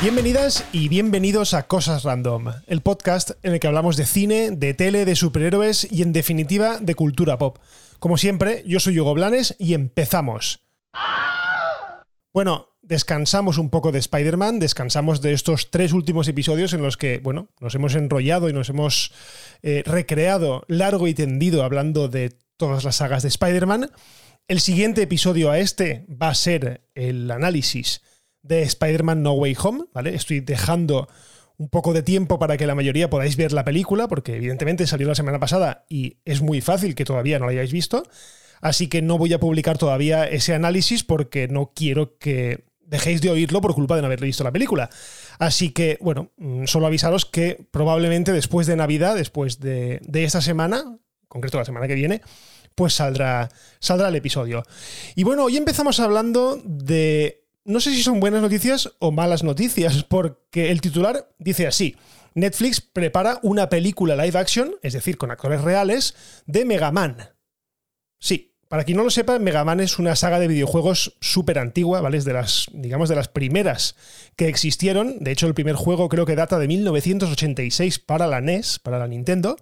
Bienvenidas y bienvenidos a Cosas Random, el podcast en el que hablamos de cine, de tele, de superhéroes y en definitiva de cultura pop. Como siempre, yo soy Hugo Blanes y empezamos. Bueno, descansamos un poco de Spider-Man, descansamos de estos tres últimos episodios en los que, bueno, nos hemos enrollado y nos hemos eh, recreado largo y tendido hablando de todas las sagas de Spider-Man. El siguiente episodio a este va a ser el análisis de Spider-Man No Way Home, ¿vale? Estoy dejando un poco de tiempo para que la mayoría podáis ver la película, porque evidentemente salió la semana pasada y es muy fácil que todavía no la hayáis visto. Así que no voy a publicar todavía ese análisis porque no quiero que dejéis de oírlo por culpa de no haber visto la película. Así que, bueno, mm, solo avisaros que probablemente después de Navidad, después de, de esta semana, en concreto la semana que viene, pues saldrá, saldrá el episodio. Y bueno, hoy empezamos hablando de no sé si son buenas noticias o malas noticias, porque el titular dice así. Netflix prepara una película live action, es decir, con actores reales, de Mega Man. Sí, para quien no lo sepa, Mega Man es una saga de videojuegos súper antigua, ¿vale? Es de las, digamos, de las primeras que existieron. De hecho, el primer juego creo que data de 1986 para la NES, para la Nintendo.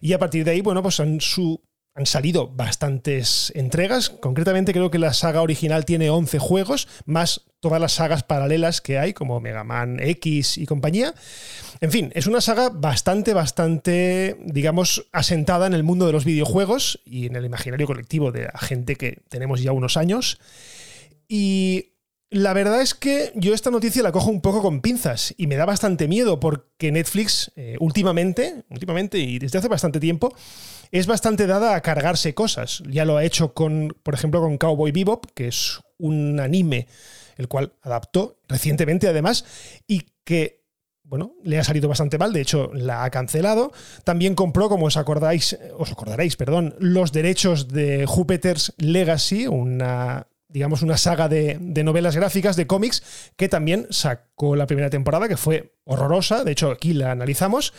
Y a partir de ahí, bueno, pues han su, han salido bastantes entregas. Concretamente creo que la saga original tiene 11 juegos, más todas las sagas paralelas que hay, como Mega Man X y compañía. En fin, es una saga bastante, bastante, digamos, asentada en el mundo de los videojuegos y en el imaginario colectivo de la gente que tenemos ya unos años. Y la verdad es que yo esta noticia la cojo un poco con pinzas y me da bastante miedo porque Netflix eh, últimamente, últimamente y desde hace bastante tiempo, es bastante dada a cargarse cosas. Ya lo ha hecho con, por ejemplo, con Cowboy Bebop, que es un anime el cual adaptó recientemente además y que bueno, le ha salido bastante mal, de hecho la ha cancelado. También compró, como os acordáis, os acordaréis, perdón, los derechos de Jupiter's Legacy, una digamos, una saga de, de, novelas gráficas, de cómics, que también sacó la primera temporada, que fue horrorosa, de hecho aquí la analizamos.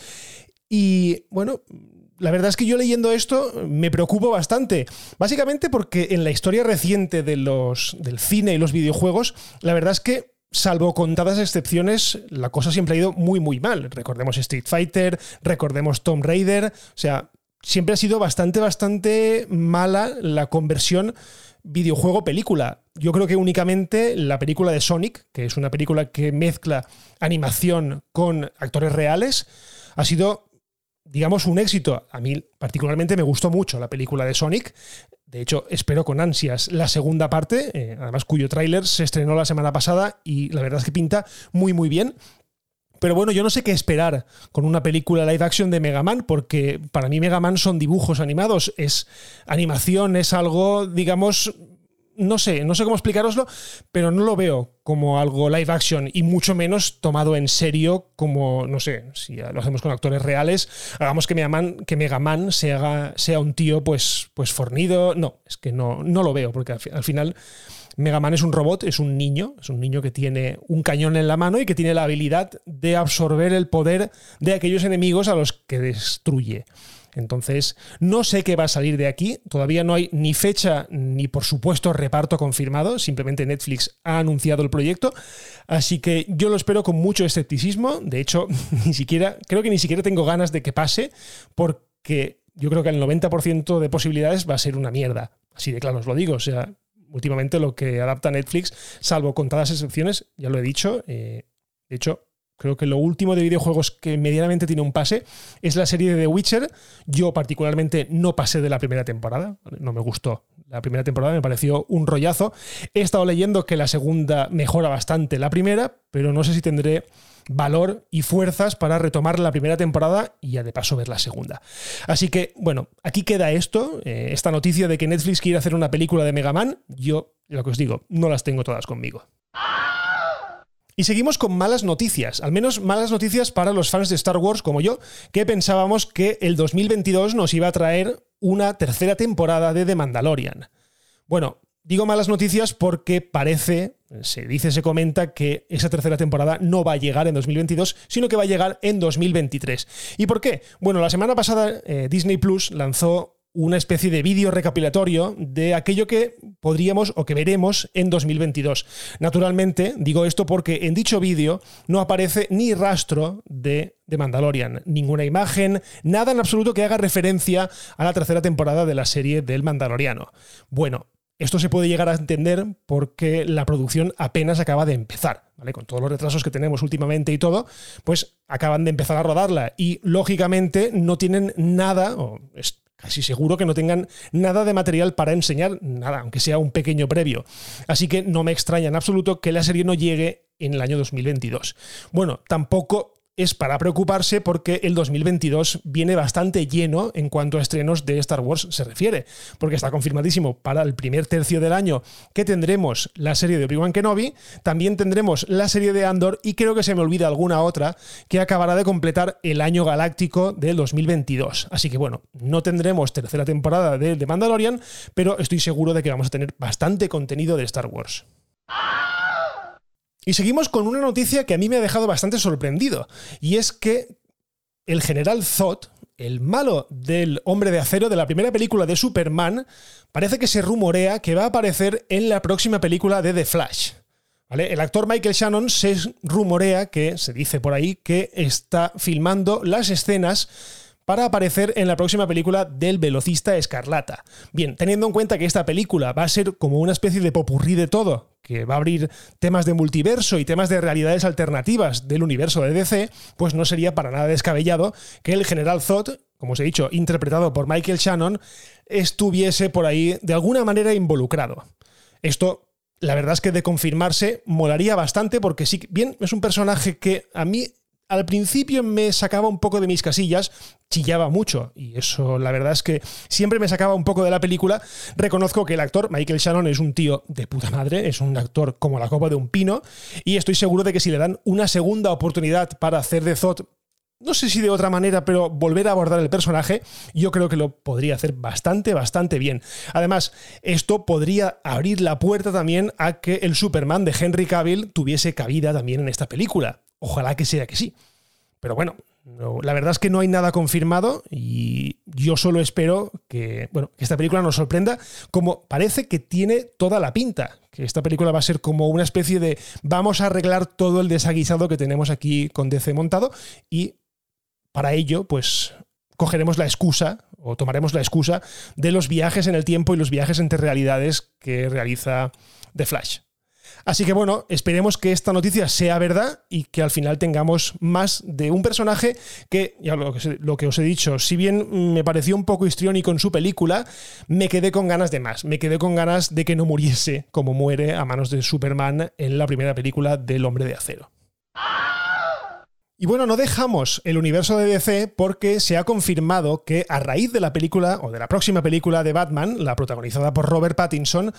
Y bueno, la verdad es que yo leyendo esto me preocupo bastante. Básicamente porque en la historia reciente del cine y los videojuegos, la verdad es que salvo contadas excepciones, la cosa siempre ha ido muy, muy mal. Recordemos Street Fighter, recordemos Tomb Raider, o sea, siempre ha sido bastante, bastante mala la conversión videojuego-película. Yo creo que únicamente la película de Sonic, que es una película que mezcla animación con actores reales, ha sido digamos, un éxito. A mí particularmente me gustó mucho la película de Sonic. De hecho, espero con ansias la segunda parte, eh, además cuyo tráiler se estrenó la semana pasada y la verdad es que pinta muy muy bien. Pero bueno, yo no sé qué esperar con una película live action de Mega Man, porque para mí Mega Man son dibujos animados, es animación, es algo, digamos, no sé, no sé cómo explicaroslo, pero no lo veo como algo live action y mucho menos tomado en serio como, no sé, si lo hacemos con actores reales, hagamos que Megaman, que Megaman sea, sea un tío pues, pues fornido. No, es que no, no lo veo, porque al, al final Megaman es un robot, es un niño, es un niño que tiene un cañón en la mano y que tiene la habilidad de absorber el poder de aquellos enemigos a los que destruye. Entonces, no sé qué va a salir de aquí. Todavía no hay ni fecha ni, por supuesto, reparto confirmado. Simplemente Netflix ha anunciado el proyecto. Así que yo lo espero con mucho escepticismo. De hecho, ni siquiera, creo que ni siquiera tengo ganas de que pase, porque yo creo que el 90% de posibilidades va a ser una mierda. Así de claro os lo digo. O sea, últimamente lo que adapta Netflix, salvo contadas excepciones, ya lo he dicho. Eh, de hecho, Creo que lo último de videojuegos que medianamente tiene un pase es la serie de The Witcher. Yo particularmente no pasé de la primera temporada, no me gustó. La primera temporada me pareció un rollazo. He estado leyendo que la segunda mejora bastante la primera, pero no sé si tendré valor y fuerzas para retomar la primera temporada y ya de paso ver la segunda. Así que, bueno, aquí queda esto, eh, esta noticia de que Netflix quiere hacer una película de Mega Man. Yo, lo que os digo, no las tengo todas conmigo. Y seguimos con malas noticias, al menos malas noticias para los fans de Star Wars como yo, que pensábamos que el 2022 nos iba a traer una tercera temporada de The Mandalorian. Bueno, digo malas noticias porque parece, se dice, se comenta que esa tercera temporada no va a llegar en 2022, sino que va a llegar en 2023. ¿Y por qué? Bueno, la semana pasada eh, Disney Plus lanzó una especie de vídeo recapitulatorio de aquello que podríamos o que veremos en 2022. Naturalmente, digo esto porque en dicho vídeo no aparece ni rastro de, de Mandalorian, ninguna imagen, nada en absoluto que haga referencia a la tercera temporada de la serie del Mandaloriano. Bueno, esto se puede llegar a entender porque la producción apenas acaba de empezar, ¿vale? Con todos los retrasos que tenemos últimamente y todo, pues acaban de empezar a rodarla y lógicamente no tienen nada, o casi seguro que no tengan nada de material para enseñar, nada, aunque sea un pequeño previo. Así que no me extraña en absoluto que la serie no llegue en el año 2022. Bueno, tampoco es para preocuparse porque el 2022 viene bastante lleno en cuanto a estrenos de Star Wars se refiere, porque está confirmadísimo para el primer tercio del año que tendremos la serie de Obi-Wan Kenobi, también tendremos la serie de Andor y creo que se me olvida alguna otra que acabará de completar el año galáctico del 2022. Así que bueno, no tendremos tercera temporada de Mandalorian, pero estoy seguro de que vamos a tener bastante contenido de Star Wars. Y seguimos con una noticia que a mí me ha dejado bastante sorprendido, y es que el general Zod, el malo del hombre de acero de la primera película de Superman, parece que se rumorea que va a aparecer en la próxima película de The Flash. ¿Vale? El actor Michael Shannon se rumorea que, se dice por ahí, que está filmando las escenas para aparecer en la próxima película del velocista escarlata. Bien, teniendo en cuenta que esta película va a ser como una especie de popurrí de todo, que va a abrir temas de multiverso y temas de realidades alternativas del universo de DC, pues no sería para nada descabellado que el general Zod, como os he dicho, interpretado por Michael Shannon, estuviese por ahí de alguna manera involucrado. Esto la verdad es que de confirmarse molaría bastante porque sí, bien, es un personaje que a mí al principio me sacaba un poco de mis casillas, chillaba mucho y eso la verdad es que siempre me sacaba un poco de la película. Reconozco que el actor Michael Shannon es un tío de puta madre, es un actor como la copa de un pino y estoy seguro de que si le dan una segunda oportunidad para hacer de Zod no sé si de otra manera, pero volver a abordar el personaje, yo creo que lo podría hacer bastante, bastante bien. Además, esto podría abrir la puerta también a que el Superman de Henry Cavill tuviese cabida también en esta película. Ojalá que sea que sí. Pero bueno, la verdad es que no hay nada confirmado y yo solo espero que, bueno, que esta película nos sorprenda como parece que tiene toda la pinta, que esta película va a ser como una especie de vamos a arreglar todo el desaguisado que tenemos aquí con DC montado y para ello pues cogeremos la excusa o tomaremos la excusa de los viajes en el tiempo y los viajes entre realidades que realiza The Flash. Así que bueno, esperemos que esta noticia sea verdad y que al final tengamos más de un personaje que, ya lo que, lo que os he dicho, si bien me pareció un poco histriónico en su película, me quedé con ganas de más. Me quedé con ganas de que no muriese como muere a manos de Superman en la primera película del Hombre de Acero. Y bueno, no dejamos el universo de DC porque se ha confirmado que a raíz de la película o de la próxima película de Batman, la protagonizada por Robert Pattinson,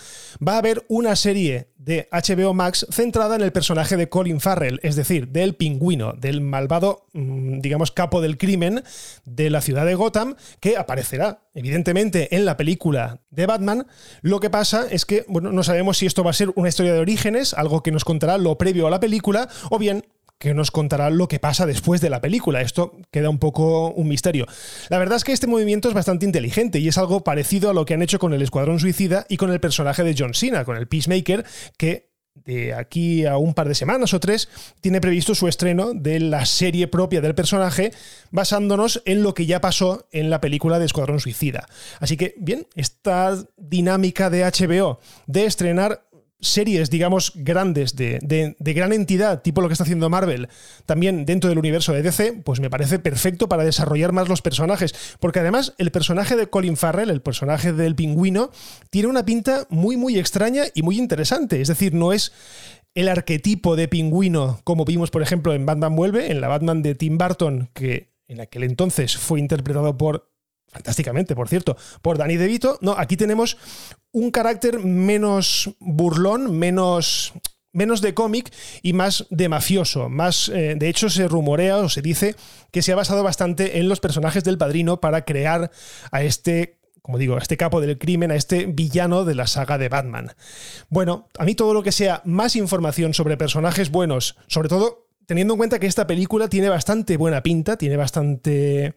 va a haber una serie de HBO Max centrada en el personaje de Colin Farrell, es decir, del pingüino, del malvado, mm, digamos, capo del crimen de la ciudad de Gotham, que aparecerá evidentemente en la película de Batman. Lo que pasa es que, bueno, no sabemos si esto va a ser una historia de orígenes, algo que nos contará lo previo a la película, o bien que nos contará lo que pasa después de la película. Esto queda un poco un misterio. La verdad es que este movimiento es bastante inteligente y es algo parecido a lo que han hecho con el Escuadrón Suicida y con el personaje de John Cena, con el Peacemaker, que de aquí a un par de semanas o tres tiene previsto su estreno de la serie propia del personaje basándonos en lo que ya pasó en la película de Escuadrón Suicida. Así que bien, esta dinámica de HBO de estrenar series, digamos, grandes, de, gran entidad, tipo lo que está haciendo Marvel, también dentro del universo de DC, pues me parece perfecto para desarrollar más los personajes. Porque además, el personaje de Colin Farrell, el personaje del pingüino, tiene una pinta muy, muy extraña y muy interesante. Es decir, no es el arquetipo de pingüino como vimos, por ejemplo, en Batman Vuelve, en la Batman de Tim Burton, que en aquel entonces fue interpretado por fantásticamente, por cierto, por Danny DeVito. No, aquí tenemos un carácter menos burlón, menos menos de cómic y más de mafioso. Más, eh, de hecho, se rumorea o se dice que se ha basado bastante en los personajes del padrino para crear a este como digo, a este capo del crimen, a este villano de la saga de Batman. Bueno, a mí todo lo que sea más información sobre personajes buenos, sobre todo teniendo en cuenta que esta película tiene bastante buena pinta, tiene bastante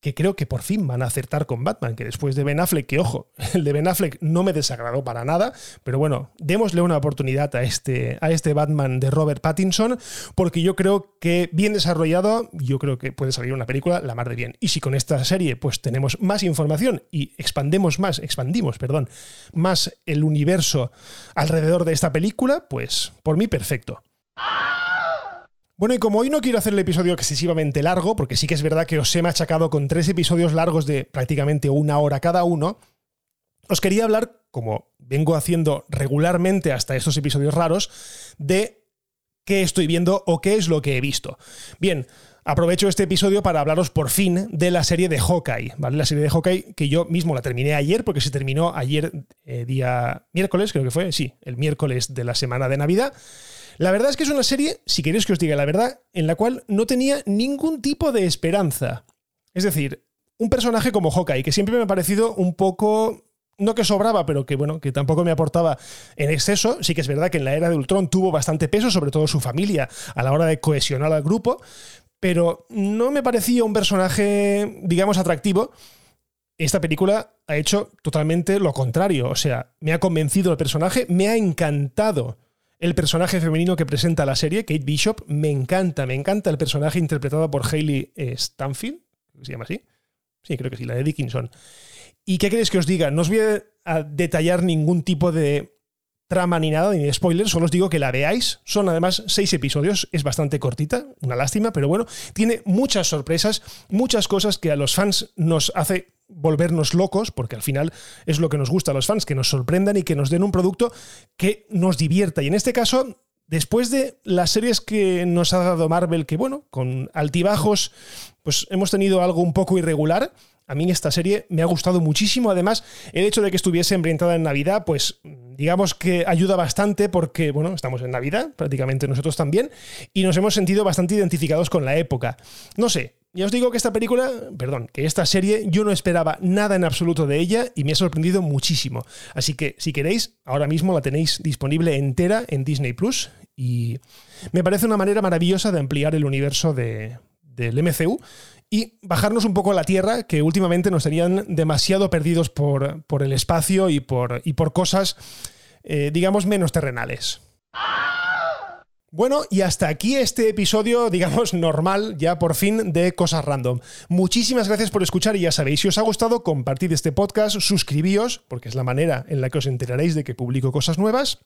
que creo que por fin van a acertar con Batman, que después de Ben Affleck, que ojo, el de Ben Affleck no me desagradó para nada, pero bueno, démosle una oportunidad a este, a este Batman de Robert Pattinson, porque yo creo que bien desarrollado, yo creo que puede salir una película la mar de bien. Y si con esta serie pues tenemos más información y expandemos más, expandimos, perdón, más el universo alrededor de esta película, pues por mí perfecto. Bueno, y como hoy no quiero hacer el episodio excesivamente largo, porque sí que es verdad que os he machacado con tres episodios largos de prácticamente una hora cada uno, os quería hablar, como vengo haciendo regularmente hasta estos episodios raros, de qué estoy viendo o qué es lo que he visto. Bien, aprovecho este episodio para hablaros por fin de la serie de Hawkeye, ¿vale? La serie de Hawkeye que yo mismo la terminé ayer, porque se terminó ayer, eh, día miércoles, creo que fue, sí, el miércoles de la semana de Navidad. La verdad es que es una serie, si queréis que os diga la verdad, en la cual no tenía ningún tipo de esperanza. Es decir, un personaje como Hawkeye, que siempre me ha parecido un poco no que sobraba, pero que bueno, que tampoco me aportaba en exceso. Sí que es verdad que en la era de Ultron tuvo bastante peso, sobre todo su familia, a la hora de cohesionar al grupo, pero no me parecía un personaje, digamos, atractivo. Esta película ha hecho totalmente lo contrario, o sea, me ha convencido el personaje, me ha encantado el personaje femenino que presenta la serie, Kate Bishop, me encanta, me encanta el personaje interpretado por Hayley eh, Stanfield, ¿se llama así? Sí, creo que sí, la de Dickinson. ¿Y qué queréis que os diga? No os voy a detallar ningún tipo de trama ni nada, ni de spoiler, solo os digo que la veáis. Son además seis episodios, es bastante cortita, una lástima, pero bueno, tiene muchas sorpresas, muchas cosas que a los fans nos hace volvernos locos, porque al final es lo que nos gusta a los fans, que nos sorprendan y que nos den un producto que nos divierta. Y en este caso, después de las series que nos ha dado Marvel, que bueno, con altibajos, pues hemos tenido algo un poco irregular. A mí esta serie me ha gustado muchísimo. Además, el hecho de que estuviese ambientada en Navidad, pues digamos que ayuda bastante porque, bueno, estamos en Navidad, prácticamente nosotros también, y nos hemos sentido bastante identificados con la época. No sé, ya os digo que esta película, perdón, que esta serie yo no esperaba nada en absoluto de ella y me ha sorprendido muchísimo. Así que si queréis, ahora mismo la tenéis disponible entera en Disney Plus y me parece una manera maravillosa de ampliar el universo de, del MCU y bajarnos un poco a la Tierra, que últimamente nos tenían demasiado perdidos por, por el espacio y por, y por cosas, eh, digamos, menos terrenales. Bueno, y hasta aquí este episodio, digamos, normal, ya por fin, de Cosas Random. Muchísimas gracias por escuchar y ya sabéis, si os ha gustado, compartid este podcast, suscribíos, porque es la manera en la que os enteraréis de que publico cosas nuevas.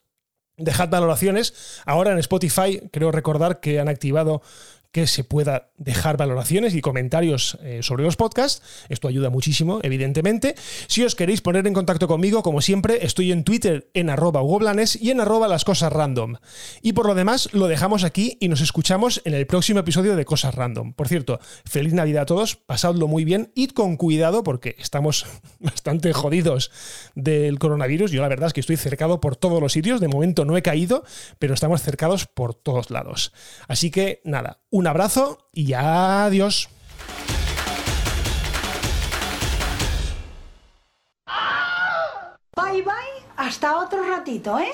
Dejad valoraciones. Ahora en Spotify creo recordar que han activado que se pueda dejar valoraciones y comentarios eh, sobre los podcasts. Esto ayuda muchísimo, evidentemente. Si os queréis poner en contacto conmigo, como siempre, estoy en Twitter en arroba y en arroba las cosas random. Y por lo demás, lo dejamos aquí y nos escuchamos en el próximo episodio de Cosas Random. Por cierto, feliz Navidad a todos, pasadlo muy bien, id con cuidado porque estamos bastante jodidos del coronavirus. Yo la verdad es que estoy cercado por todos los sitios, de momento no he caído, pero estamos cercados por todos lados. Así que nada, un abrazo y adiós. Bye bye, hasta otro ratito, ¿eh?